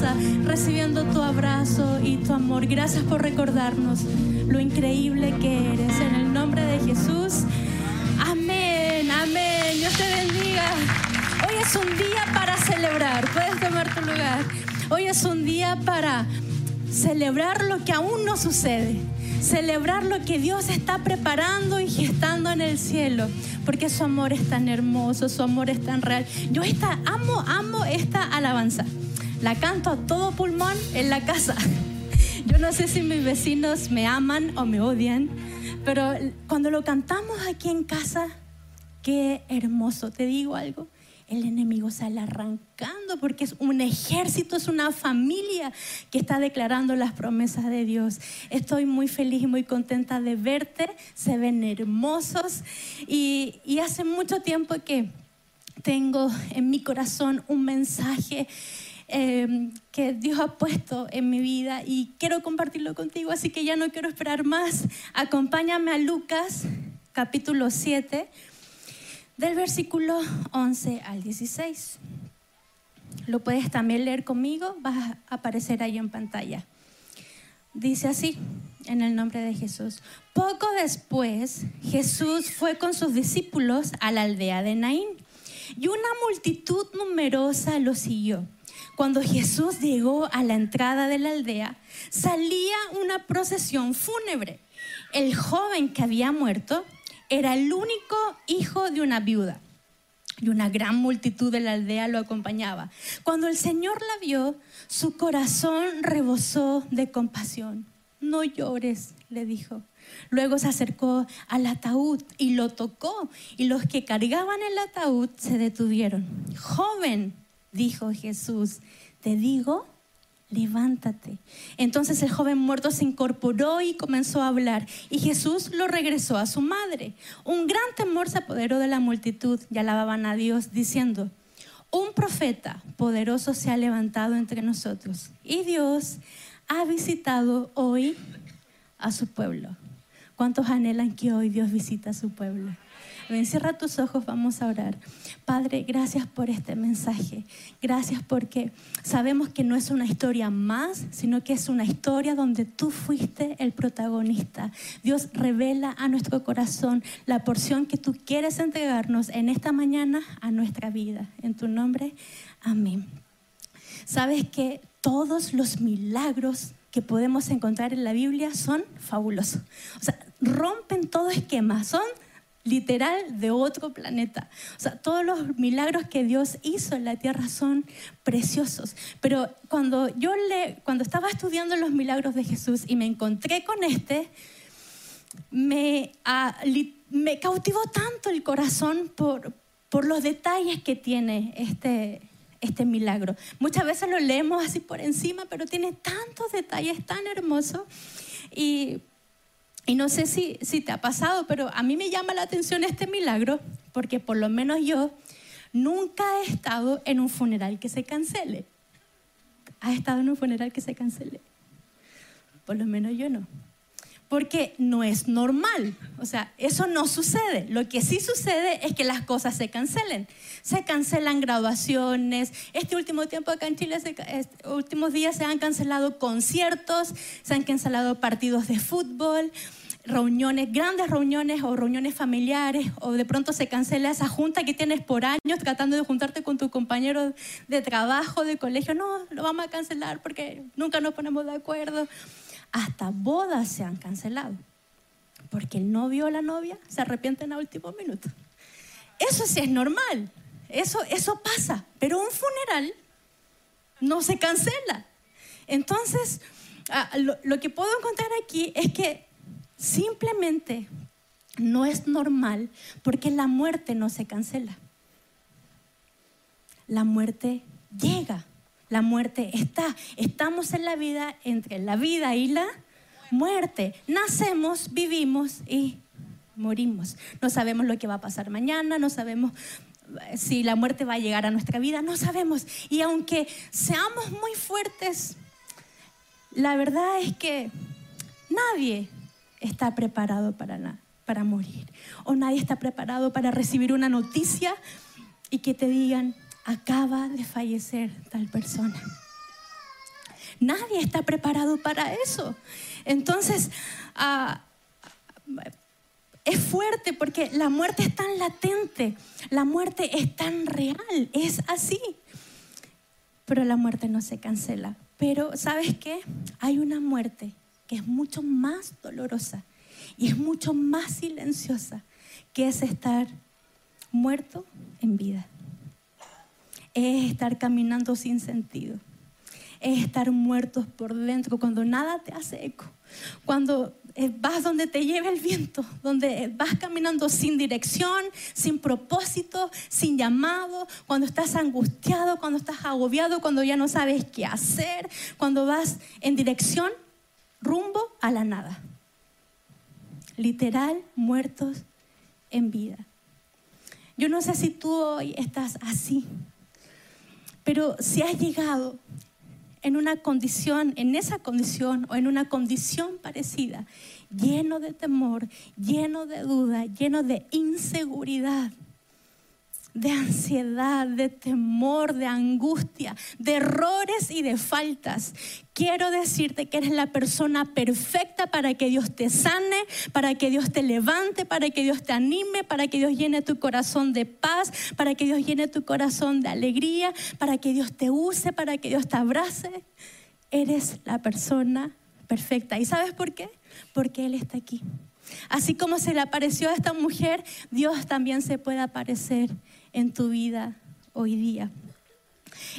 casa, recibiendo tu abrazo y tu amor. Gracias por recordarnos lo increíble que eres. En el nombre de Jesús. Amén, amén. Dios te bendiga. Hoy es un día para celebrar. Puedes tomar tu lugar. Hoy es un día para celebrar lo que aún no sucede. Celebrar lo que Dios está preparando y gestando en el cielo. Porque su amor es tan hermoso, su amor es tan real. Yo esta, amo, amo esta alabanza. La canto a todo pulmón en la casa. Yo no sé si mis vecinos me aman o me odian, pero cuando lo cantamos aquí en casa, qué hermoso. Te digo algo, el enemigo sale arrancando porque es un ejército, es una familia que está declarando las promesas de Dios. Estoy muy feliz y muy contenta de verte, se ven hermosos y, y hace mucho tiempo que tengo en mi corazón un mensaje eh, que Dios ha puesto en mi vida y quiero compartirlo contigo, así que ya no quiero esperar más. Acompáñame a Lucas capítulo 7 del versículo 11 al 16. Lo puedes también leer conmigo, va a aparecer ahí en pantalla. Dice así, en el nombre de Jesús. Poco después, Jesús fue con sus discípulos a la aldea de Naín y una multitud numerosa lo siguió. Cuando Jesús llegó a la entrada de la aldea, salía una procesión fúnebre. El joven que había muerto era el único hijo de una viuda y una gran multitud de la aldea lo acompañaba. Cuando el Señor la vio, su corazón rebosó de compasión. No llores, le dijo. Luego se acercó al ataúd y lo tocó, y los que cargaban el ataúd se detuvieron. Joven, dijo Jesús, te digo, levántate. Entonces el joven muerto se incorporó y comenzó a hablar, y Jesús lo regresó a su madre. Un gran temor se apoderó de la multitud y alababan a Dios, diciendo, un profeta poderoso se ha levantado entre nosotros, y Dios ha visitado hoy a su pueblo. ¿Cuántos anhelan que hoy Dios visita a su pueblo? Cierra tus ojos, vamos a orar. Padre, gracias por este mensaje. Gracias porque sabemos que no es una historia más, sino que es una historia donde tú fuiste el protagonista. Dios revela a nuestro corazón la porción que tú quieres entregarnos en esta mañana a nuestra vida. En tu nombre, amén. Sabes que todos los milagros que podemos encontrar en la Biblia son fabulosos. O sea, rompen todo esquema, son literal de otro planeta. O sea, todos los milagros que Dios hizo en la tierra son preciosos. Pero cuando yo le, cuando estaba estudiando los milagros de Jesús y me encontré con este, me, cautivó tanto el corazón por, por los detalles que tiene este, este milagro. Muchas veces lo leemos así por encima, pero tiene tantos detalles tan hermosos. Y y no sé si, si te ha pasado, pero a mí me llama la atención este milagro, porque por lo menos yo nunca he estado en un funeral que se cancele. ¿Has estado en un funeral que se cancele? Por lo menos yo no. Porque no es normal. O sea, eso no sucede. Lo que sí sucede es que las cosas se cancelen. Se cancelan graduaciones. Este último tiempo acá en Chile, este últimos días se han cancelado conciertos, se han cancelado partidos de fútbol reuniones, grandes reuniones o reuniones familiares, o de pronto se cancela esa junta que tienes por años tratando de juntarte con tu compañero de trabajo, de colegio. No, lo vamos a cancelar porque nunca nos ponemos de acuerdo. Hasta bodas se han cancelado porque el novio o la novia se arrepienten a último minuto. Eso sí es normal, eso, eso pasa, pero un funeral no se cancela. Entonces, lo que puedo encontrar aquí es que Simplemente no es normal porque la muerte no se cancela. La muerte llega, la muerte está. Estamos en la vida entre la vida y la muerte. Nacemos, vivimos y morimos. No sabemos lo que va a pasar mañana, no sabemos si la muerte va a llegar a nuestra vida, no sabemos. Y aunque seamos muy fuertes la verdad es que nadie está preparado para, para morir. O nadie está preparado para recibir una noticia y que te digan, acaba de fallecer tal persona. Nadie está preparado para eso. Entonces, ah, es fuerte porque la muerte es tan latente, la muerte es tan real, es así. Pero la muerte no se cancela. Pero ¿sabes qué? Hay una muerte que es mucho más dolorosa y es mucho más silenciosa, que es estar muerto en vida. Es estar caminando sin sentido. Es estar muertos por dentro cuando nada te hace eco. Cuando eh, vas donde te lleva el viento, donde vas caminando sin dirección, sin propósito, sin llamado, cuando estás angustiado, cuando estás agobiado, cuando ya no sabes qué hacer, cuando vas en dirección rumbo a la nada. Literal, muertos en vida. Yo no sé si tú hoy estás así, pero si has llegado en una condición, en esa condición o en una condición parecida, lleno de temor, lleno de duda, lleno de inseguridad, de ansiedad, de temor, de angustia, de errores y de faltas. Quiero decirte que eres la persona perfecta para que Dios te sane, para que Dios te levante, para que Dios te anime, para que Dios llene tu corazón de paz, para que Dios llene tu corazón de alegría, para que Dios te use, para que Dios te abrace. Eres la persona perfecta. ¿Y sabes por qué? Porque Él está aquí. Así como se le apareció a esta mujer, Dios también se puede aparecer en tu vida hoy día.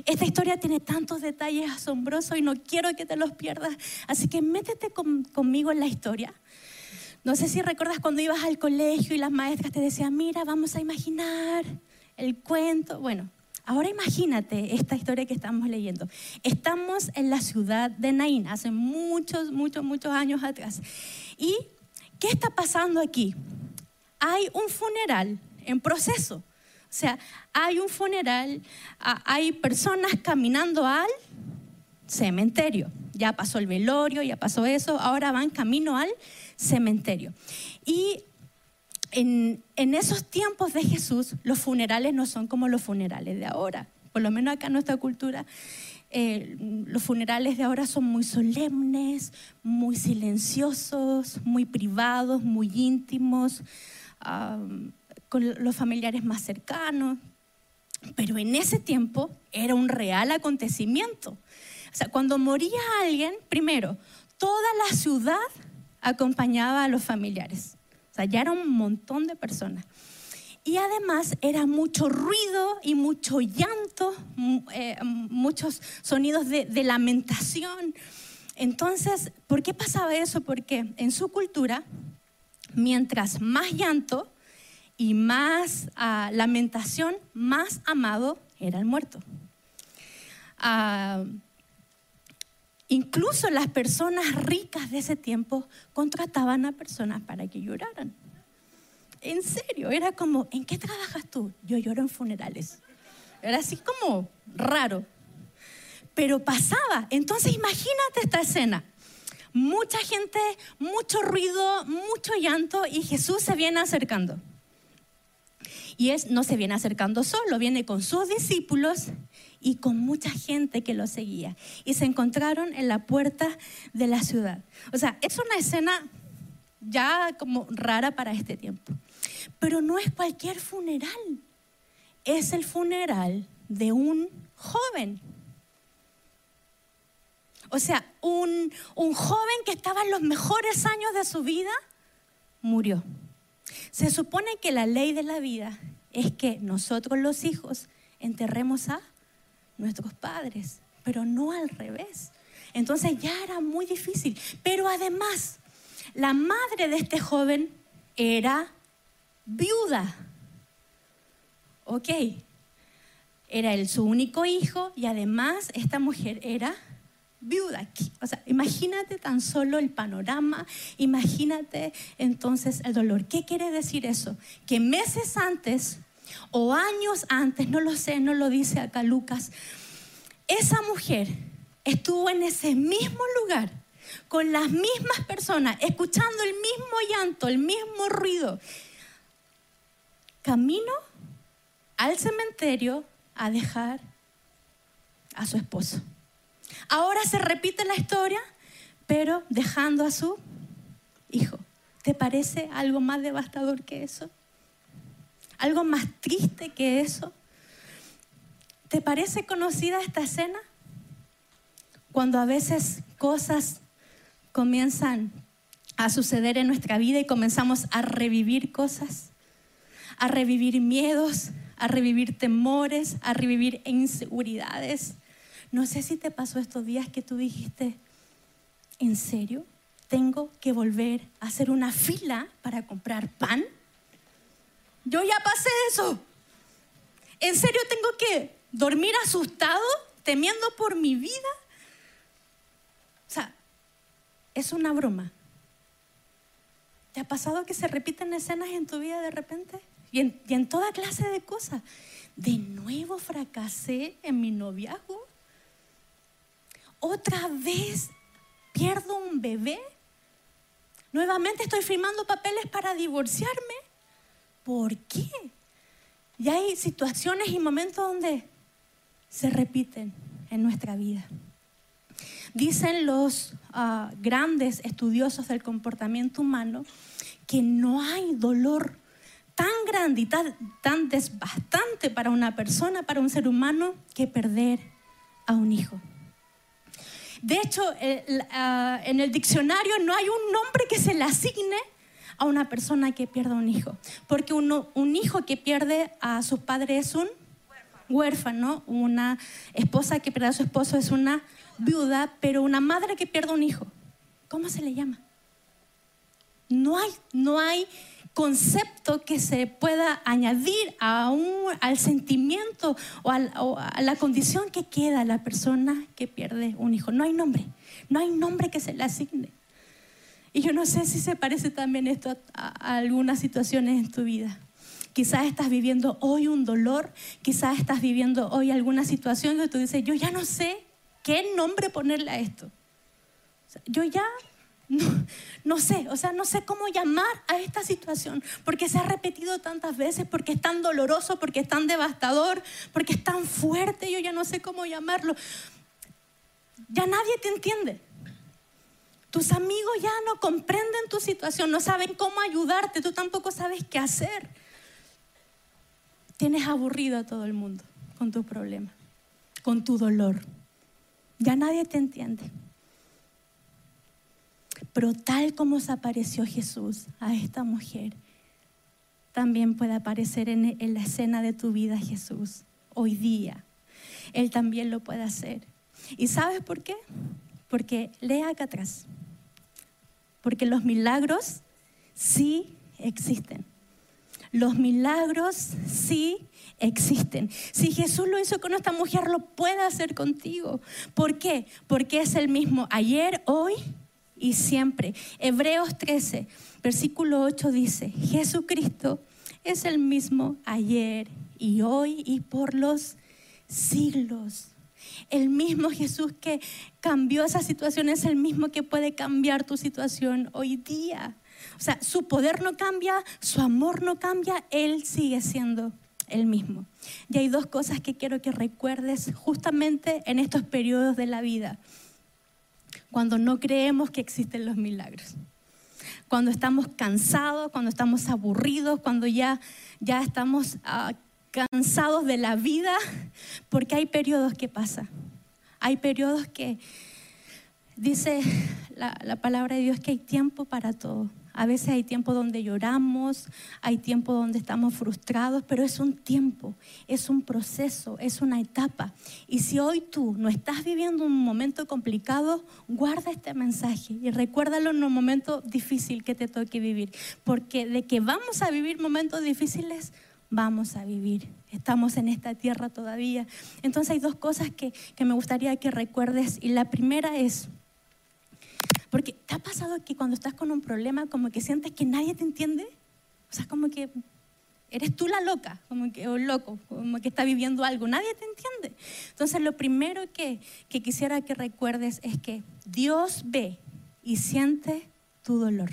Esta historia tiene tantos detalles asombrosos y no quiero que te los pierdas, así que métete conmigo en la historia. No sé si recuerdas cuando ibas al colegio y las maestras te decían, mira, vamos a imaginar el cuento. Bueno, ahora imagínate esta historia que estamos leyendo. Estamos en la ciudad de Naín, hace muchos, muchos, muchos años atrás. ¿Y qué está pasando aquí? Hay un funeral en proceso. O sea, hay un funeral, hay personas caminando al cementerio. Ya pasó el velorio, ya pasó eso, ahora van camino al cementerio. Y en, esos tiempos de Jesús, los funerales no son como los funerales de ahora. Por lo menos acá en nuestra cultura, eh, los funerales de ahora son muy solemnes, muy silenciosos, muy privados, muy íntimos con los familiares más cercanos. Pero en ese tiempo era un real acontecimiento. O sea, cuando moría alguien, primero, toda la ciudad acompañaba a los familiares. O sea, ya era un montón de personas. Y además era mucho ruido y mucho llanto, eh, muchos sonidos de, de, lamentación. Entonces, ¿por qué pasaba eso? Porque en su cultura, mientras más llanto, y más ah, lamentación, más amado era el muerto. Ah, incluso las personas ricas de ese tiempo contrataban a personas para que lloraran. En serio, era como, ¿en qué trabajas tú? Yo lloro en funerales. Era así como raro. Pero pasaba. Entonces imagínate esta escena. Mucha gente, mucho ruido, mucho llanto y Jesús se viene acercando. Y es, no se viene acercando solo, viene con sus discípulos y con mucha gente que lo seguía. Y se encontraron en la puerta de la ciudad. O sea, es una escena ya como rara para este tiempo. Pero no es cualquier funeral. Es el funeral de un joven. O sea, un, un joven que estaba en los mejores años de su vida murió. Se supone que la ley de la vida es que nosotros los hijos enterremos a nuestros padres, pero no al revés. Entonces ya era muy difícil. Pero además, la madre de este joven era viuda. Ok, era él su único hijo y además esta mujer era viuda. O sea, imagínate tan solo el panorama, imagínate entonces el dolor. ¿Qué quiere decir eso? Que meses antes o años antes, no lo sé, no lo dice acá Lucas, esa mujer estuvo en ese mismo lugar, con las mismas personas, escuchando el mismo llanto, el mismo ruido. Camino al cementerio a dejar a su esposo. Ahora se repite la historia, pero dejando a su hijo. ¿Te parece algo más devastador que eso? ¿Algo más triste que eso? ¿Te parece conocida esta escena? Cuando a veces cosas comienzan a suceder en nuestra vida y comenzamos a revivir cosas, a revivir miedos, a revivir temores, a revivir inseguridades. No sé si te pasó estos días que tú dijiste, ¿en serio? ¿Tengo que volver a hacer una fila para comprar pan? Yo ya pasé eso. ¿En serio tengo que dormir asustado, temiendo por mi vida? O sea, es una broma. ¿Te ha pasado que se repiten escenas en tu vida de repente? Y en, toda clase de cosas. De nuevo fracasé en mi noviazgo. Otra vez pierdo un bebé. Nuevamente estoy firmando papeles para divorciarme. ¿Por qué? Y hay situaciones y momentos donde se repiten en nuestra vida. Dicen los ah, grandes estudiosos del comportamiento humano que no hay dolor tan grande y tan, tan desbastante para una persona, para un ser humano, que perder a un hijo. De hecho, ah, en el diccionario no hay un nombre que se le asigne a una persona que pierda un hijo, porque un hijo que pierde a sus padres es un huérfano, una esposa que pierde a su esposo es una viuda, pero una madre que pierde un hijo, ¿cómo se le llama? No hay, no hay concepto que se pueda añadir a al sentimiento o, a la condición que queda la persona que pierde un hijo. No hay nombre, no hay nombre que se le asigne. Y yo no sé si se parece también esto a, algunas situaciones en tu vida. Quizás estás viviendo hoy un dolor, quizás estás viviendo hoy alguna situación que tú dices, yo ya no sé qué nombre ponerle a esto. yo ya no, sé, o sea, no sé cómo llamar a esta situación, porque se ha repetido tantas veces, porque es tan doloroso, porque es tan devastador, porque es tan fuerte, yo ya no sé cómo llamarlo. Ya nadie te entiende. Tus amigos ya no comprenden tu situación, no saben cómo ayudarte, tú tampoco sabes qué hacer. Tienes aburrido a todo el mundo con tu problema, con tu dolor. Ya nadie te entiende. Pero tal como se apareció Jesús a esta mujer, también puede aparecer en, la escena de tu vida Jesús hoy día. Él también lo puede hacer. ¿Y sabes por qué? Porque lea acá atrás. Porque los milagros sí existen. Los milagros sí existen. Si Jesús lo hizo con esta mujer, lo puede hacer contigo. ¿Por qué? Porque es el mismo ayer, hoy y siempre. Hebreos 13, versículo 8 dice, Jesucristo es el mismo ayer y hoy y por los siglos. El mismo Jesús que cambió esa situación es el mismo que puede cambiar tu situación hoy día. O sea, su poder no cambia, su amor no cambia, Él sigue siendo el mismo. Y hay dos cosas que quiero que recuerdes justamente en estos periodos de la vida cuando no creemos que existen los milagros. Cuando estamos cansados, cuando estamos aburridos, cuando ya, ya estamos ah, cansados de la vida, porque hay periodos que pasa. Hay periodos que dice la, la palabra de Dios que hay tiempo para todo. A veces hay tiempo donde lloramos, hay tiempo donde estamos frustrados, pero es un tiempo, es un proceso, es una etapa. Y si hoy tú no estás viviendo un momento complicado, guarda este mensaje y recuérdalo en un momento difícil que te toque vivir. Porque de que vamos a vivir momentos difíciles, vamos a vivir. Estamos en esta tierra todavía. Entonces hay dos cosas que, que me gustaría que recuerdes. Y la primera es porque ¿te ha pasado que cuando estás con un problema como que sientes que nadie te entiende? O sea, como que eres tú la loca, como que, o loco, como que está viviendo algo, nadie te entiende. Entonces lo primero que, que quisiera que recuerdes es que Dios ve y siente tu dolor.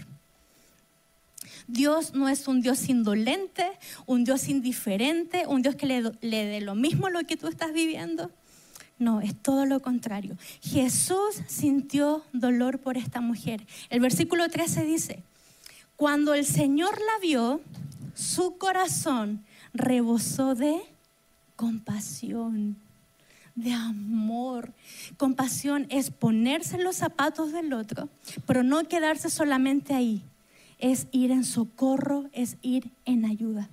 Dios no es un Dios indolente, un Dios indiferente, un Dios que le, le dé lo mismo lo que tú estás viviendo. No, es todo lo contrario. Jesús sintió dolor por esta mujer. El versículo 13 dice, cuando el Señor la vio, su corazón rebosó de compasión, de amor. Compasión es ponerse en los zapatos del otro, pero no quedarse solamente ahí. Es ir en socorro, es ir en ayuda.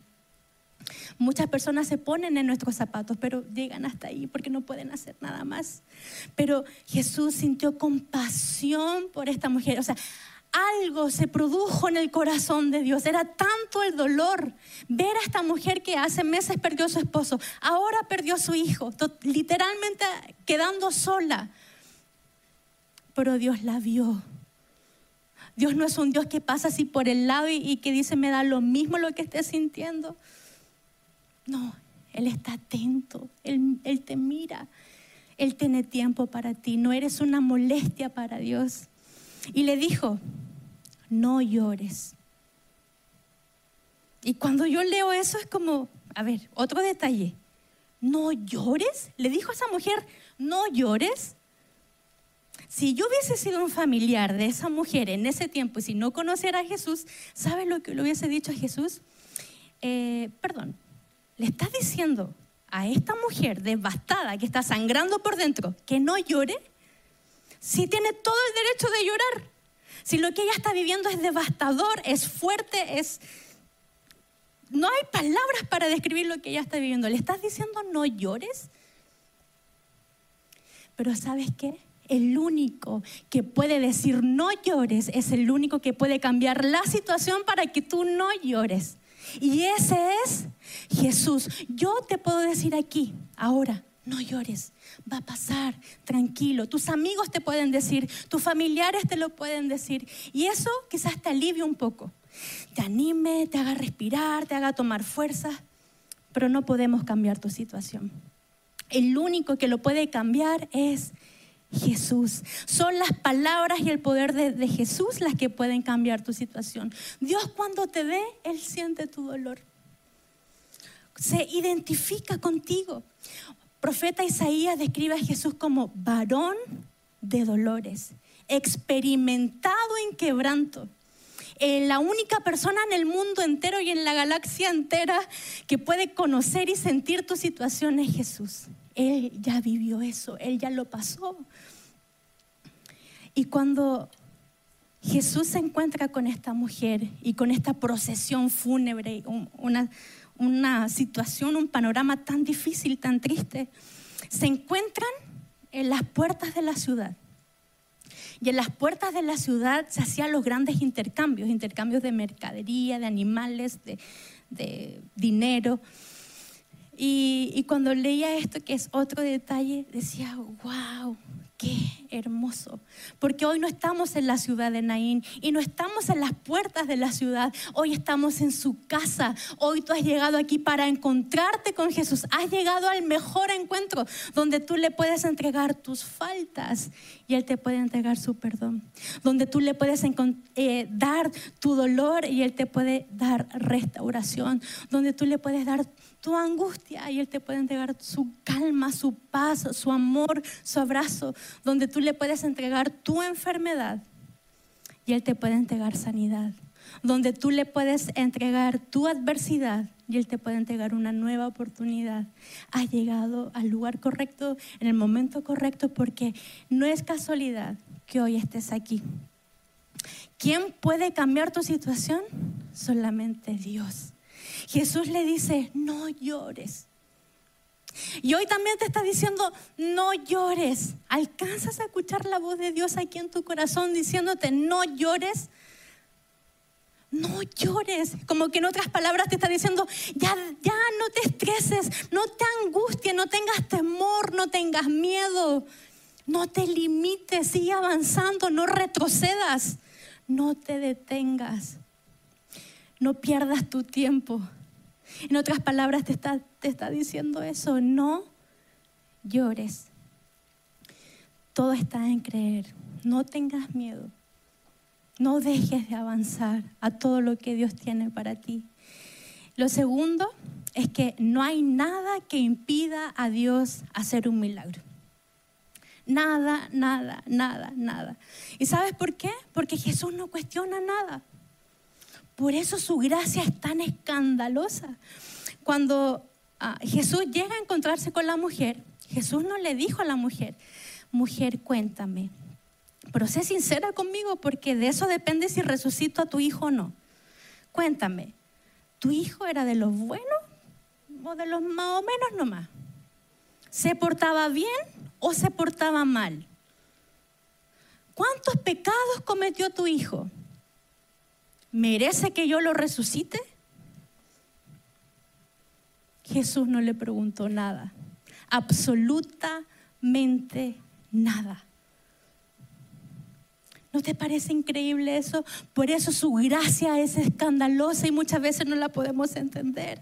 Muchas personas se ponen en nuestros zapatos, pero llegan hasta ahí porque no pueden hacer nada más. Pero Jesús sintió compasión por esta mujer. O sea, algo se produjo en el corazón de Dios. Era tanto el dolor ver a esta mujer que hace meses perdió a su esposo, ahora perdió a su hijo, literalmente quedando sola. Pero Dios la vio. Dios no es un Dios que pasa así por el lado y, que dice, me da lo mismo lo que esté sintiendo. No, Él está atento, él, él te mira, Él tiene tiempo para ti, no eres una molestia para Dios. Y le dijo, no llores. Y cuando yo leo eso es como, a ver, otro detalle, no llores. Le dijo a esa mujer, no llores. Si yo hubiese sido un familiar de esa mujer en ese tiempo y si no conociera a Jesús, ¿sabes lo que le hubiese dicho a Jesús? Eh, perdón, le estás diciendo a esta mujer devastada que está sangrando por dentro que no llore, si tiene todo el derecho de llorar. Si lo que ella está viviendo es devastador, es fuerte, es... No hay palabras para describir lo que ella está viviendo. ¿Le estás diciendo no llores? Pero ¿sabes qué? El único que puede decir no llores es el único que puede cambiar la situación para que tú no llores. Y ese es Jesús. Yo te puedo decir aquí, ahora, no llores, va a pasar, tranquilo. Tus amigos te pueden decir, tus familiares te lo pueden decir. Y eso quizás te alivie un poco. Te anime, te haga respirar, te haga tomar fuerza, pero no podemos cambiar tu situación. El único que lo puede cambiar es Jesús. Son las palabras y el poder de, Jesús las que pueden cambiar tu situación. Dios cuando te ve, Él siente tu dolor. Se identifica contigo profeta Isaías describe a Jesús como varón de dolores, experimentado en quebranto. Eh, la única persona en el mundo entero y en la galaxia entera que puede conocer y sentir tu situación es Jesús. Él ya vivió eso, Él ya lo pasó. Y cuando Jesús se encuentra con esta mujer y con esta procesión fúnebre, una, una situación, un panorama tan difícil, tan triste, se encuentran en las puertas de la ciudad. Y en las puertas de la ciudad se hacían los grandes intercambios, intercambios de mercadería, de animales, de, dinero. Y, y, cuando leía esto, que es otro detalle, decía, wow, Qué hermoso, porque hoy no estamos en la ciudad de Naín y no estamos en las puertas de la ciudad, hoy estamos en su casa, hoy tú has llegado aquí para encontrarte con Jesús, has llegado al mejor encuentro donde tú le puedes entregar tus faltas y Él te puede entregar su perdón, donde tú le puedes eh, dar tu dolor y Él te puede dar restauración, donde tú le puedes dar tu angustia y Él te puede entregar su calma, su paz, su amor, su abrazo, donde tú le puedes entregar tu enfermedad y Él te puede entregar sanidad, donde tú le puedes entregar tu adversidad y Él te puede entregar una nueva oportunidad. Has llegado al lugar correcto, en el momento correcto, porque no es casualidad que hoy estés aquí. ¿Quién puede cambiar tu situación? Solamente Dios. Jesús le dice, no llores. Y hoy también te está diciendo, no llores. ¿Alcanzas a escuchar la voz de Dios aquí en tu corazón diciéndote, no llores? No llores. Como que en otras palabras te está diciendo, ya, ya no te estreses, no te angusties, no tengas temor, no tengas miedo. No te limites, sigue avanzando, no retrocedas, no te detengas. No pierdas tu tiempo. En otras palabras, te está, te está diciendo eso, no llores. Todo está en creer. No tengas miedo. No dejes de avanzar a todo lo que Dios tiene para ti. Lo segundo es que no hay nada que impida a Dios hacer un milagro. Nada, nada, nada, nada. ¿Y sabes por qué? Porque Jesús no cuestiona nada. Por eso su gracia es tan escandalosa. Cuando ah, Jesús llega a encontrarse con la mujer, Jesús no le dijo a la mujer, mujer, cuéntame, pero sé sincera conmigo porque de eso depende si resucito a tu hijo o no. Cuéntame, ¿tu hijo era de los buenos o de los más o menos nomás? ¿Se portaba bien o se portaba mal? ¿Cuántos pecados cometió tu hijo? ¿Merece que yo lo resucite? Jesús no le preguntó nada, absolutamente nada. ¿No te parece increíble eso? Por eso su gracia es escandalosa y muchas veces no la podemos entender.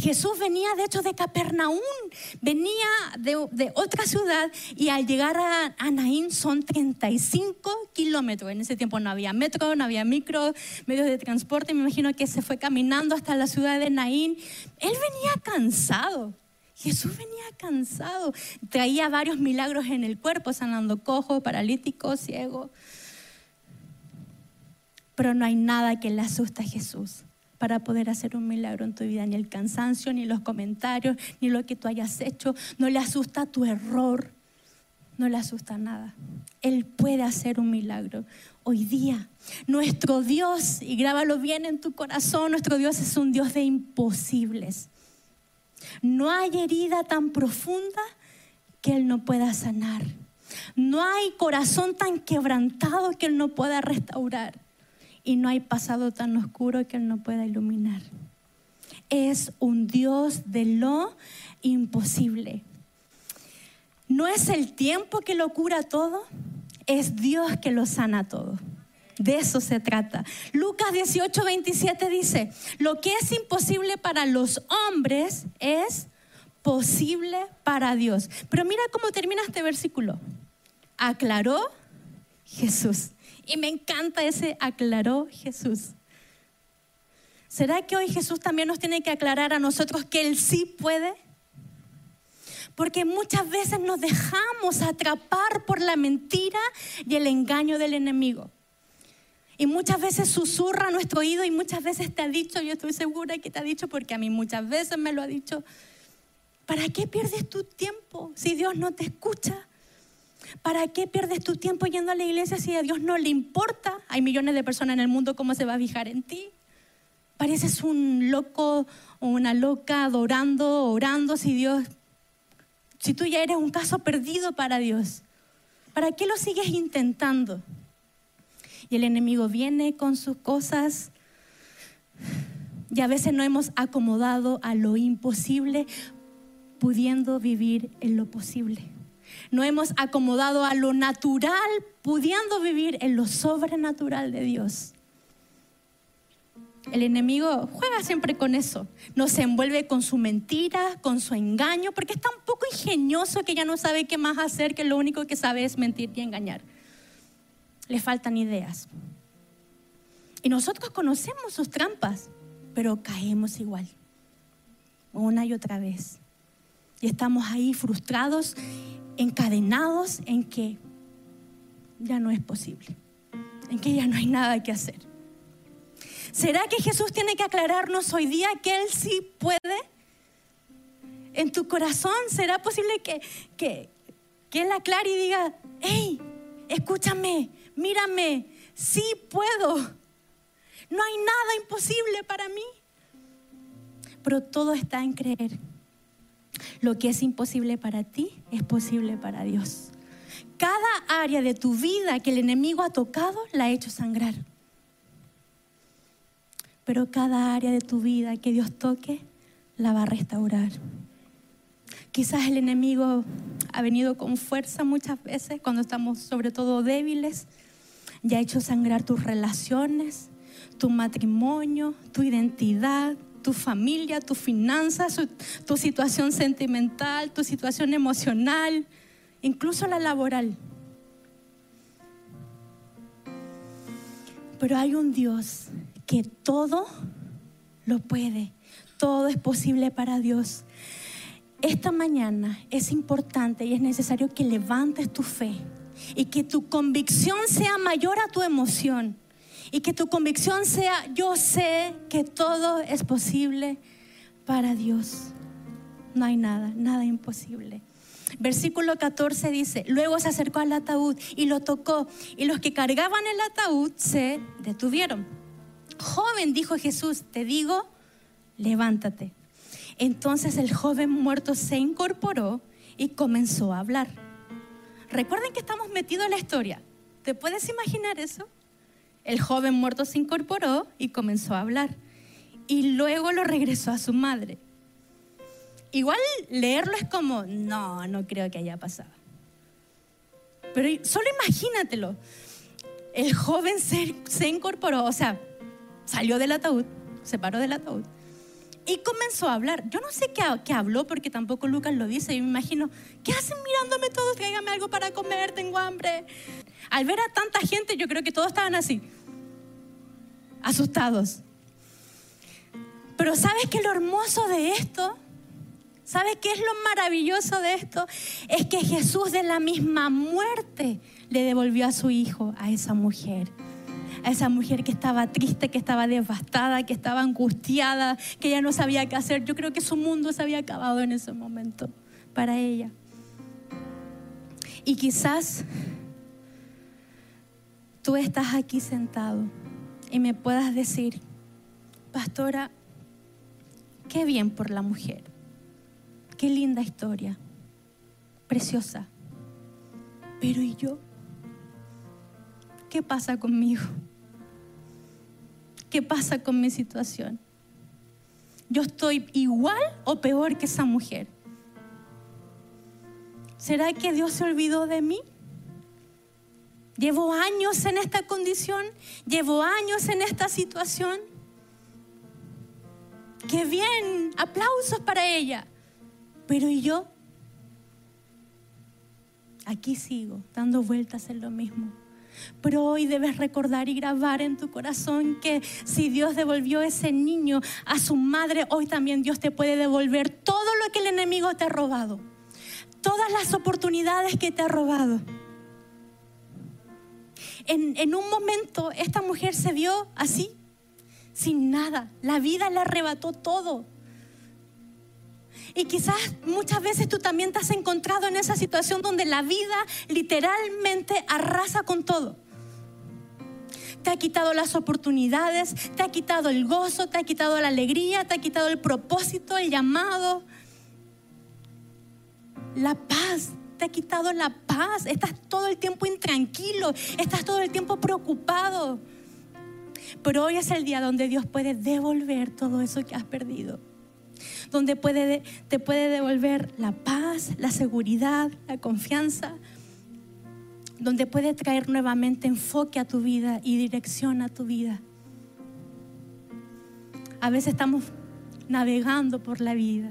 Jesús venía de hecho de Capernaum, venía de, otra ciudad y al llegar a, Anaín son 35 kilómetros. En ese tiempo no había metro, no había micro, medios de transporte. Me imagino que se fue caminando hasta la ciudad de Naín. Él venía cansado. Jesús venía cansado. Traía varios milagros en el cuerpo, sanando cojo, paralítico, ciego. Pero no hay nada que le asuste a Jesús para poder hacer un milagro en tu vida, ni el cansancio, ni los comentarios, ni lo que tú hayas hecho. No le asusta tu error, no le asusta nada. Él puede hacer un milagro hoy día. Nuestro Dios, y grábalo bien en tu corazón, nuestro Dios es un Dios de imposibles. No hay herida tan profunda que Él no pueda sanar. No hay corazón tan quebrantado que Él no pueda restaurar y no hay pasado tan oscuro que Él no pueda iluminar. Es un Dios de lo imposible. No es el tiempo que lo cura todo, es Dios que lo sana todo. De eso se trata. Lucas 18, 27 dice, lo que es imposible para los hombres es posible para Dios. Pero mira cómo termina este versículo. Aclaró Jesús. Y me encanta ese aclaró Jesús. ¿Será que hoy Jesús también nos tiene que aclarar a nosotros que Él sí puede? Porque muchas veces nos dejamos atrapar por la mentira y el engaño del enemigo. Y muchas veces susurra nuestro oído y muchas veces te ha dicho, yo estoy segura que te ha dicho porque a mí muchas veces me lo ha dicho, ¿para qué pierdes tu tiempo si Dios no te escucha? ¿Para qué pierdes tu tiempo yendo a la iglesia si a Dios no le importa? Hay millones de personas en el mundo, ¿cómo se va a fijar en ti? Pareces un loco o una loca adorando, orando, si Dios, si tú ya eres un caso perdido para Dios. ¿Para qué lo sigues intentando? Y el enemigo viene con sus cosas y a veces no hemos acomodado a lo imposible pudiendo vivir en lo posible no hemos acomodado a lo natural, pudiendo vivir en lo sobrenatural de Dios. El enemigo juega siempre con eso. Nos envuelve con su mentira, con su engaño, porque es tan poco ingenioso que ya no sabe qué más hacer, que lo único que sabe es mentir y engañar. Le faltan ideas. Y nosotros conocemos sus trampas, pero caemos igual, una y otra vez. Y estamos ahí frustrados encadenados en que ya no es posible, en que ya no hay nada que hacer. ¿Será que Jesús tiene que aclararnos hoy día que Él sí puede? En tu corazón, ¿será posible que, que, que Él aclare y diga, hey, escúchame, mírame, sí puedo? No hay nada imposible para mí. Pero todo está en creer lo que es imposible para ti es posible para Dios. Cada área de tu vida que el enemigo ha tocado la ha hecho sangrar. Pero cada área de tu vida que Dios toque la va a restaurar. Quizás el enemigo ha venido con fuerza muchas veces cuando estamos sobre todo débiles y ha hecho sangrar tus relaciones, tu matrimonio, tu identidad, tu familia, tu finanzas, tu situación sentimental, tu situación emocional, incluso la laboral. Pero hay un Dios que todo lo puede, todo es posible para Dios. Esta mañana es importante y es necesario que levantes tu fe y que tu convicción sea mayor a tu emoción y que tu convicción sea yo sé que todo es posible para Dios. No hay nada, nada imposible. Versículo 14 dice, luego se acercó al ataúd y lo tocó y los que cargaban el ataúd se detuvieron. Joven, dijo Jesús, te digo, levántate. Entonces el joven muerto se incorporó y comenzó a hablar. Recuerden que estamos metidos en la historia. ¿Te puedes imaginar eso? El joven muerto se incorporó y comenzó a hablar. Y luego lo regresó a su madre. Igual leerlo es como, no, no creo que haya pasado. Pero solo imagínatelo. El joven se, se incorporó, o sea, salió del ataúd, se paró del ataúd y comenzó a hablar. Yo no sé qué, habló porque tampoco Lucas lo dice. Yo me imagino, ¿qué hacen mirándome todos? Tráigame algo para comer, tengo hambre. Al ver a tanta gente, yo creo que todos estaban así, asustados. Pero ¿sabes qué lo hermoso de esto? ¿Sabes qué es lo maravilloso de esto? Es que Jesús de la misma muerte le devolvió a su hijo a esa mujer a esa mujer que estaba triste, que estaba devastada, que estaba angustiada, que ya no sabía qué hacer. Yo creo que su mundo se había acabado en ese momento para ella. Y quizás tú estás aquí sentado y me puedas decir, pastora, qué bien por la mujer, qué linda historia, preciosa. Pero ¿y yo? ¿Qué pasa conmigo? ¿Qué pasa con mi situación? ¿Yo estoy igual o peor que esa mujer? ¿Será que Dios se olvidó de mí? Llevo años en esta condición, llevo años en esta situación. Qué bien, aplausos para ella. Pero ¿y yo? Aquí sigo, dando vueltas en lo mismo. Pero hoy debes recordar y grabar en tu corazón que si Dios devolvió ese niño a su madre, hoy también Dios te puede devolver todo lo que el enemigo te ha robado. Todas las oportunidades que te ha robado. En, en un momento esta mujer se vio así, sin nada. La vida le arrebató todo. Y quizás muchas veces tú también te has encontrado en esa situación donde la vida literalmente arrasa con todo. Te ha quitado las oportunidades, te ha quitado el gozo, te ha quitado la alegría, te ha quitado el propósito, el llamado, la paz, te ha quitado la paz. Estás todo el tiempo intranquilo, estás todo el tiempo preocupado. Pero hoy es el día donde Dios puede devolver todo eso que has perdido donde puede, te puede devolver la paz, la seguridad, la confianza, donde puede traer nuevamente enfoque a tu vida y dirección a tu vida. A veces estamos navegando por la vida,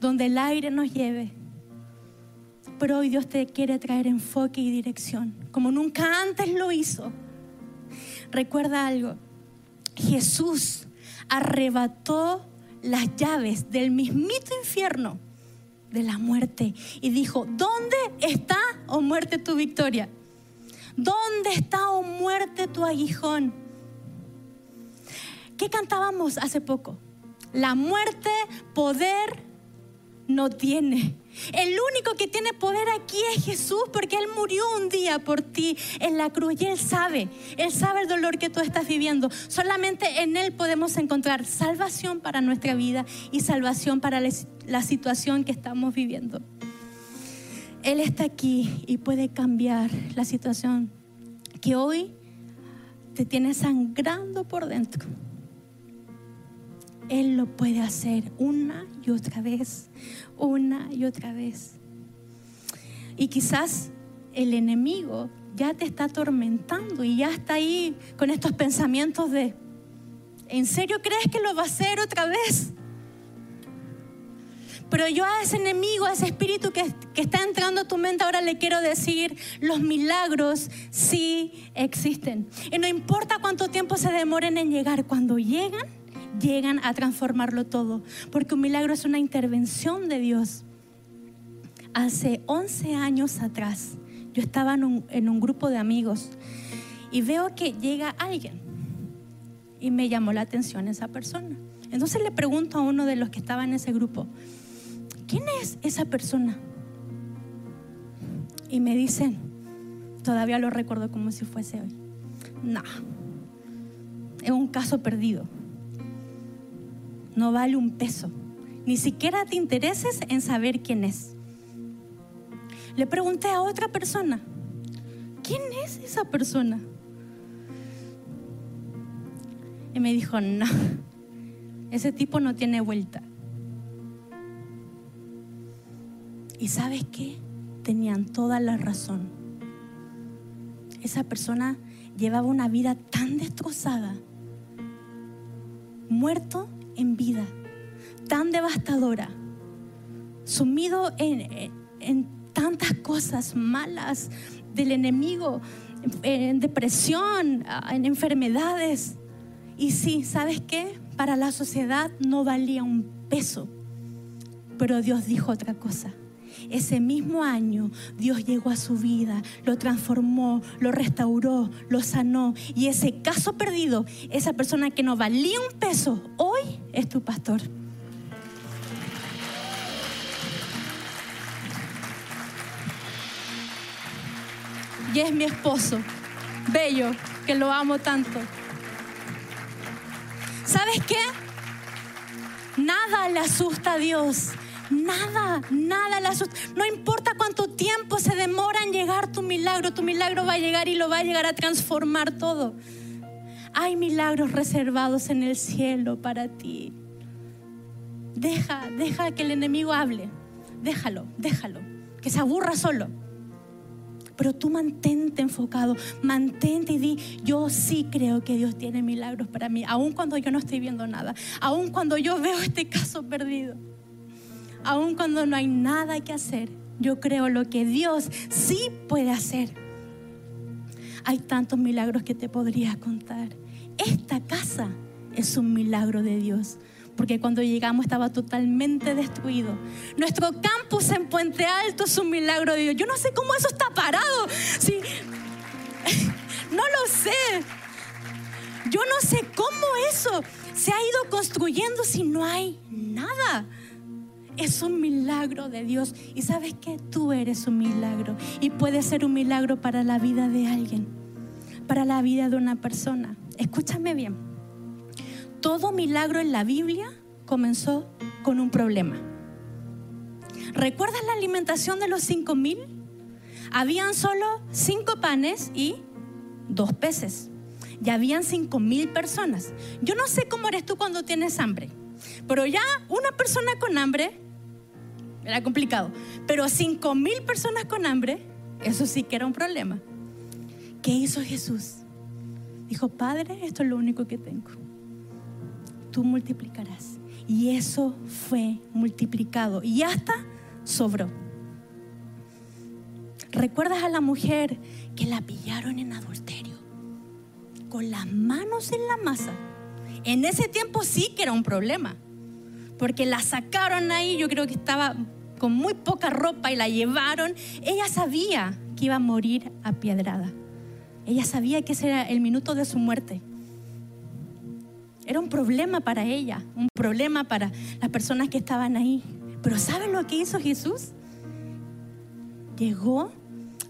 donde el aire nos lleve, pero hoy Dios te quiere traer enfoque y dirección, como nunca antes lo hizo. Recuerda algo, Jesús arrebató las llaves del mismito infierno de la muerte y dijo, ¿dónde está, oh muerte, tu victoria? ¿Dónde está, oh muerte, tu aguijón? ¿Qué cantábamos hace poco? La muerte, poder, no tiene. El único que tiene poder aquí es Jesús porque Él murió un día por ti en la cruz y Él sabe, Él sabe el dolor que tú estás viviendo. Solamente en Él podemos encontrar salvación para nuestra vida y salvación para la situación que estamos viviendo. Él está aquí y puede cambiar la situación que hoy te tiene sangrando por dentro. Él lo puede hacer una y otra vez, una y otra vez. Y quizás el enemigo ya te está atormentando y ya está ahí con estos pensamientos de, ¿En serio crees que lo va a hacer otra vez? Pero yo a ese enemigo, a ese espíritu que, que, está entrando a tu mente, ahora le quiero decir, los milagros sí existen. Y no importa cuánto tiempo se demoren en llegar, cuando llegan, llegan a transformarlo todo. Porque un milagro es una intervención de Dios. Hace 11 años atrás, yo estaba en un, en un grupo de amigos y veo que llega alguien y me llamó la atención esa persona. Entonces le pregunto a uno de los que estaba en ese grupo, ¿quién es esa persona? Y me dicen, todavía lo recuerdo como si fuese hoy, no, es un caso perdido, no vale un peso, ni siquiera te intereses en saber quién es. Le pregunté a otra persona, ¿quién es esa persona? Y me dijo, no, ese tipo no tiene vuelta. ¿Y sabes qué? Tenían toda la razón. Esa persona llevaba una vida tan destrozada, muerto en vida, tan devastadora, sumido en, en tantas cosas malas del enemigo, en depresión, en enfermedades. Y sí, ¿sabes qué? Para la sociedad no valía un peso. Pero Dios dijo otra cosa. Ese mismo año Dios llegó a su vida, lo transformó, lo restauró, lo sanó. Y ese caso perdido, esa persona que no valía un peso, hoy es tu pastor. Y es mi esposo, bello, que lo amo tanto. ¿Sabes qué? Nada le asusta a Dios. Nada, nada. No importa cuánto tiempo se demora en llegar tu milagro, tu milagro va a llegar y lo va a llegar a transformar todo. Hay milagros reservados en el cielo para ti. Deja, deja que el enemigo hable. Déjalo, déjalo. Que se aburra solo pero tú mantente enfocado, mantente y di, yo sí creo que Dios tiene milagros para mí, aun cuando yo no estoy viendo nada, aun cuando yo veo este caso perdido, aun cuando no hay nada que hacer, yo creo lo que Dios sí puede hacer. Hay tantos milagros que te podría contar. Esta casa es un milagro de Dios porque cuando llegamos estaba totalmente destruido. Nuestro campus en Puente Alto es un milagro de Dios. Yo no sé cómo eso está parado. Sí. No lo sé. Yo no sé cómo eso se ha ido construyendo si no hay nada. Es un milagro de Dios. Y sabes que tú eres un milagro. Y puede ser un milagro para la vida de alguien, para la vida de una persona. Escúchame bien todo milagro en la Biblia comenzó con un problema. ¿Recuerdas la alimentación de los cinco mil? Habían solo cinco panes y dos peces. Ya habían cinco mil personas. Yo no sé cómo eres tú cuando tienes hambre, pero ya una persona con hambre era complicado. Pero cinco mil personas con hambre, eso sí que era un problema. ¿Qué hizo Jesús? Dijo, Padre, esto es lo único que tengo tú multiplicarás. Y eso fue multiplicado y hasta sobró. ¿Recuerdas a la mujer que la pillaron en adulterio? Con las manos en la masa. En ese tiempo sí que era un problema, porque la sacaron ahí, yo creo que estaba con muy poca ropa y la llevaron. Ella sabía que iba a morir apiedrada. Ella sabía que ese era el minuto de su muerte. Era un problema para ella, un problema para las personas que estaban ahí. Pero ¿saben lo que hizo Jesús? Llegó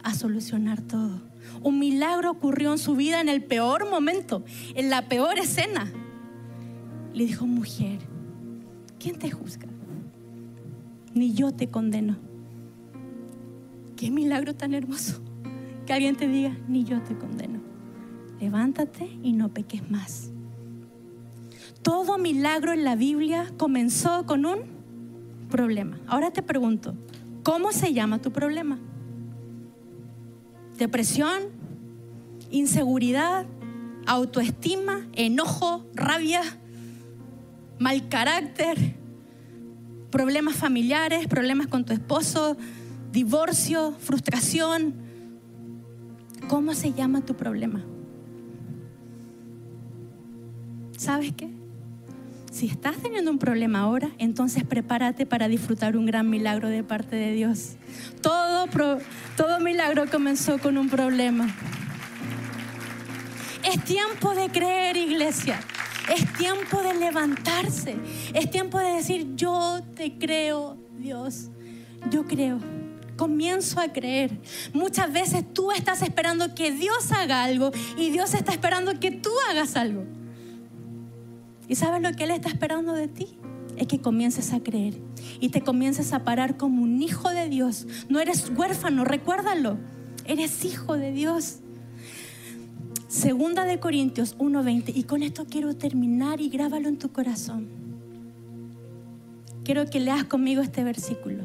a solucionar todo. Un milagro ocurrió en su vida en el peor momento, en la peor escena. Le dijo, mujer, ¿quién te juzga? Ni yo te condeno. Qué milagro tan hermoso. Que alguien te diga, ni yo te condeno. Levántate y no peques más. Todo milagro en la Biblia comenzó con un problema. Ahora te pregunto, ¿cómo se llama tu problema? ¿Depresión? ¿Inseguridad? autoestima, enojo, rabia, mal carácter, problemas familiares, problemas con tu esposo, divorcio, frustración. ¿Cómo se llama tu problema? ¿Sabes qué? Si estás teniendo un problema ahora, entonces prepárate para disfrutar un gran milagro de parte de Dios. Todo, todo milagro comenzó con un problema. Es tiempo de creer, iglesia. Es tiempo de levantarse. Es tiempo de decir, yo te creo, Dios. Yo creo. Comienzo a creer. Muchas veces tú estás esperando que Dios haga algo y Dios está esperando que tú hagas algo. ¿Y sabes lo que Él está esperando de ti? Es que comiences a creer y te comiences a parar como un hijo de Dios. No eres huérfano, recuérdalo. Eres hijo de Dios. Segunda de Corintios 1:20. Y con esto quiero terminar y grábalo en tu corazón. Quiero que leas conmigo este versículo.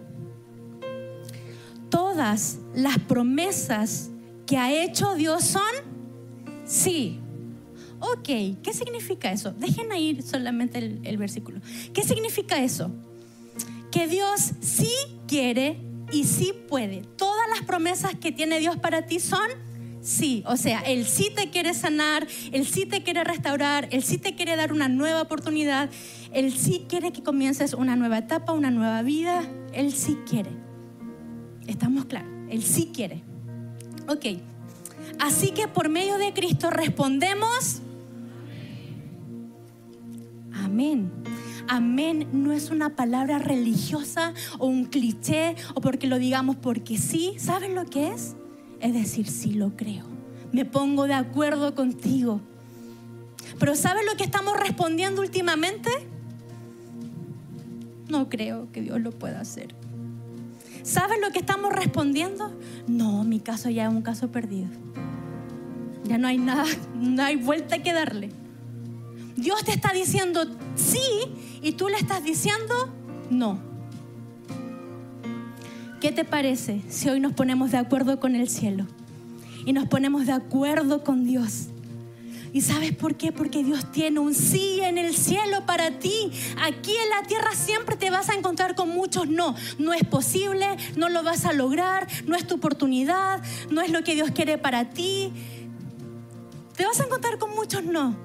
Todas las promesas que ha hecho Dios son sí Ok, ¿qué significa eso? Dejen ahí solamente el, el versículo. ¿Qué significa eso? Que Dios sí quiere y sí puede. Todas las promesas que tiene Dios para ti son sí. O sea, Él sí te quiere sanar, Él sí te quiere restaurar, Él sí te quiere dar una nueva oportunidad, Él sí quiere que comiences una nueva etapa, una nueva vida. Él sí quiere. ¿Estamos claros? Él sí quiere. Ok. Así que por medio de Cristo respondemos Amén. Amén no es una palabra religiosa o un cliché o porque lo digamos porque sí. ¿Saben lo que es? Es decir, sí lo creo. Me pongo de acuerdo contigo. Pero ¿saben lo que estamos respondiendo últimamente? No creo que Dios lo pueda hacer. ¿Saben lo que estamos respondiendo? No, mi caso ya es un caso perdido. Ya no hay nada, no hay vuelta que darle. Dios te está diciendo sí y tú le estás diciendo no. ¿Qué te parece si hoy nos ponemos de acuerdo con el cielo y nos ponemos de acuerdo con Dios? ¿Y sabes por qué? Porque Dios tiene un sí en el cielo para ti. Aquí en la tierra siempre te vas a encontrar con muchos no. No es posible, no lo vas a lograr, no es tu oportunidad, no es lo que Dios quiere para ti. Te vas a encontrar con muchos no.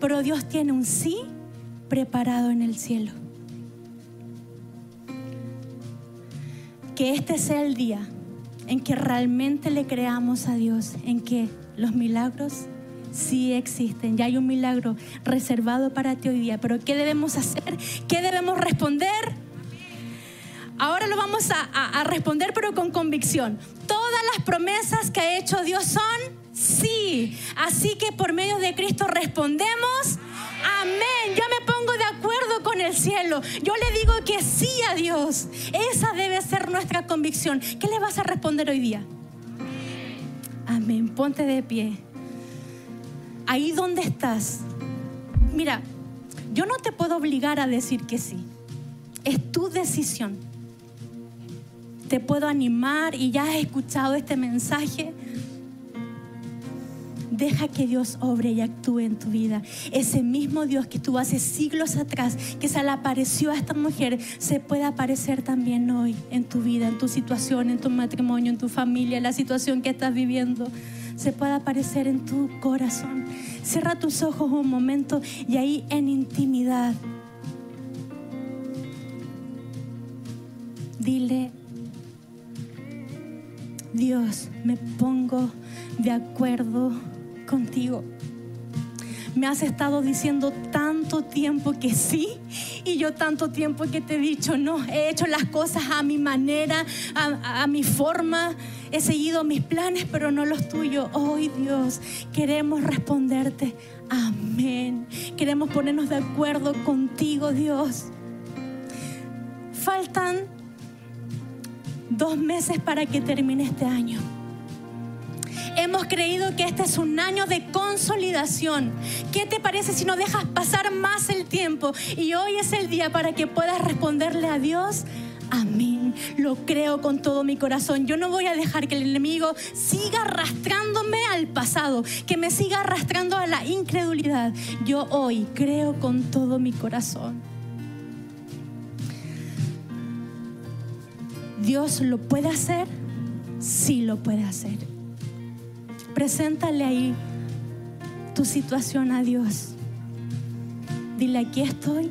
Pero Dios tiene un sí preparado en el cielo. Que este sea el día en que realmente le creamos a Dios, en que los milagros sí existen. Ya hay un milagro reservado para ti hoy día. Pero ¿qué debemos hacer? ¿Qué debemos responder? Ahora lo vamos a, a responder, pero con convicción. Todas las promesas que ha hecho Dios son Sí. Así que por medio de Cristo respondemos. Amén. Yo con el cielo. Yo le digo que sí a Dios. Esa debe ser nuestra convicción. ¿Qué le vas a responder hoy día? Amén. Ponte de pie. Ahí donde estás. Mira, yo no te puedo obligar a decir que sí. Es tu decisión. Te puedo animar y ya has escuchado este mensaje Deja que Dios obre y actúe en tu vida. Ese mismo Dios que tú hace siglos atrás, que se le apareció a esta mujer, se puede aparecer también hoy en tu vida, en tu situación, en tu matrimonio, en tu familia, en la situación que estás viviendo. Se puede aparecer en tu corazón. Cierra tus ojos un momento y ahí en intimidad. Dile, Dios, me pongo de acuerdo contigo. Me has estado diciendo tanto tiempo que sí y yo tanto tiempo que te he dicho no. He hecho las cosas a mi manera, a, mi forma. He seguido mis planes, pero no los tuyos. Hoy Dios, queremos responderte. Amén. Queremos ponernos de acuerdo contigo, Dios. Faltan dos meses para que termine este año. Hemos creído que este es un año de consolidación. ¿Qué te parece si no dejas pasar más el tiempo? Y hoy es el día para que puedas responderle a Dios. Amén. lo creo con todo mi corazón. Yo no voy a dejar que el enemigo siga arrastrándome al pasado, que me siga arrastrando a la incredulidad. Yo hoy creo con todo mi corazón. Dios lo puede hacer, sí lo puede hacer. Preséntale ahí tu situación a Dios. Dile, aquí estoy,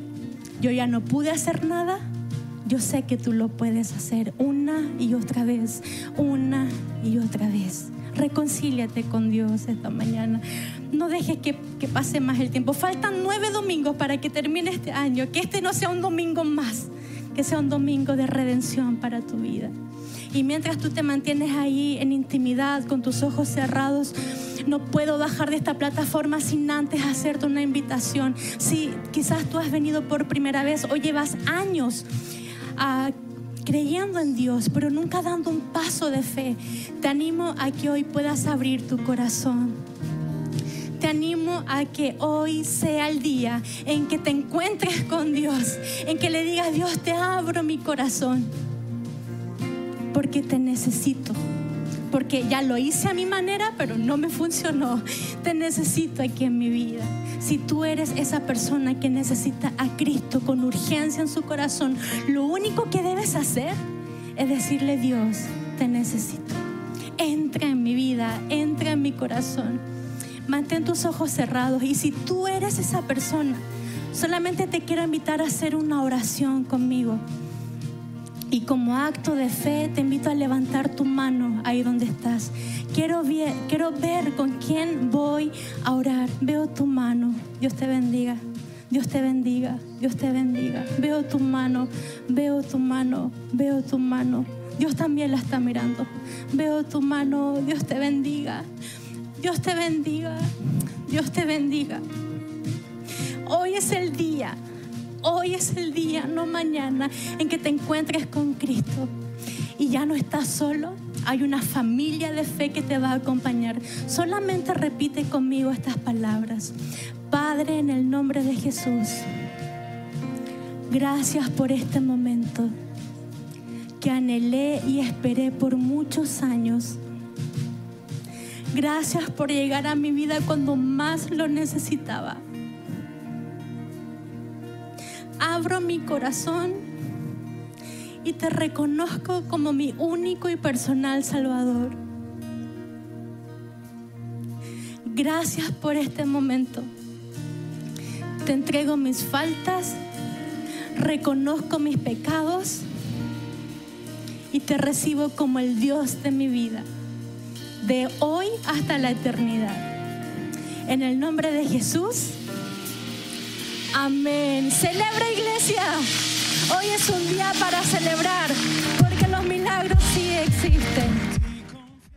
yo ya no pude hacer nada, yo sé que tú lo puedes hacer una y otra vez, una y otra vez. Reconcíliate con Dios esta mañana. No dejes que, que, pase más el tiempo. Faltan nueve domingos para que termine este año. Que este no sea un domingo más, que sea un domingo de redención para tu vida. Y mientras tú te mantienes ahí en intimidad, con tus ojos cerrados, no puedo bajar de esta plataforma sin antes hacerte una invitación. Si quizás tú has venido por primera vez o llevas años uh, creyendo en Dios, pero nunca dando un paso de fe, te animo a que hoy puedas abrir tu corazón. Te animo a que hoy sea el día en que te encuentres con Dios, en que le digas, Dios, te abro mi corazón, porque te necesito porque ya lo hice a mi manera, pero no me funcionó. Te necesito aquí en mi vida. Si tú eres esa persona que necesita a Cristo con urgencia en su corazón, lo único que debes hacer es decirle, Dios, te necesito. Entra en mi vida, entra en mi corazón. Mantén tus ojos cerrados y si tú eres esa persona, solamente te quiero invitar a hacer una oración conmigo. Y como acto de fe te invito a levantar tu mano ahí donde estás. Quiero ver, quiero ver con quién voy a orar. Veo tu mano. Dios te bendiga. Dios te bendiga. Dios te bendiga. Veo tu mano. Veo tu mano. Veo tu mano. Dios también la está mirando. Veo tu mano. Dios te bendiga. Dios te bendiga. Dios te bendiga. Hoy es el día Hoy es el día, no mañana, en que te encuentres con Cristo. Y ya no estás solo, hay una familia de fe que te va a acompañar. Solamente repite conmigo estas palabras. Padre, en el nombre de Jesús, gracias por este momento que anhelé y esperé por muchos años. Gracias por llegar a mi vida cuando más lo necesitaba abro mi corazón y te reconozco como mi único y personal Salvador. Gracias por este momento. Te entrego mis faltas, reconozco mis pecados y te recibo como el Dios de mi vida, de hoy hasta la eternidad. En el nombre de Jesús. Amén. Celebra iglesia. Hoy es un día para celebrar porque los milagros sí existen.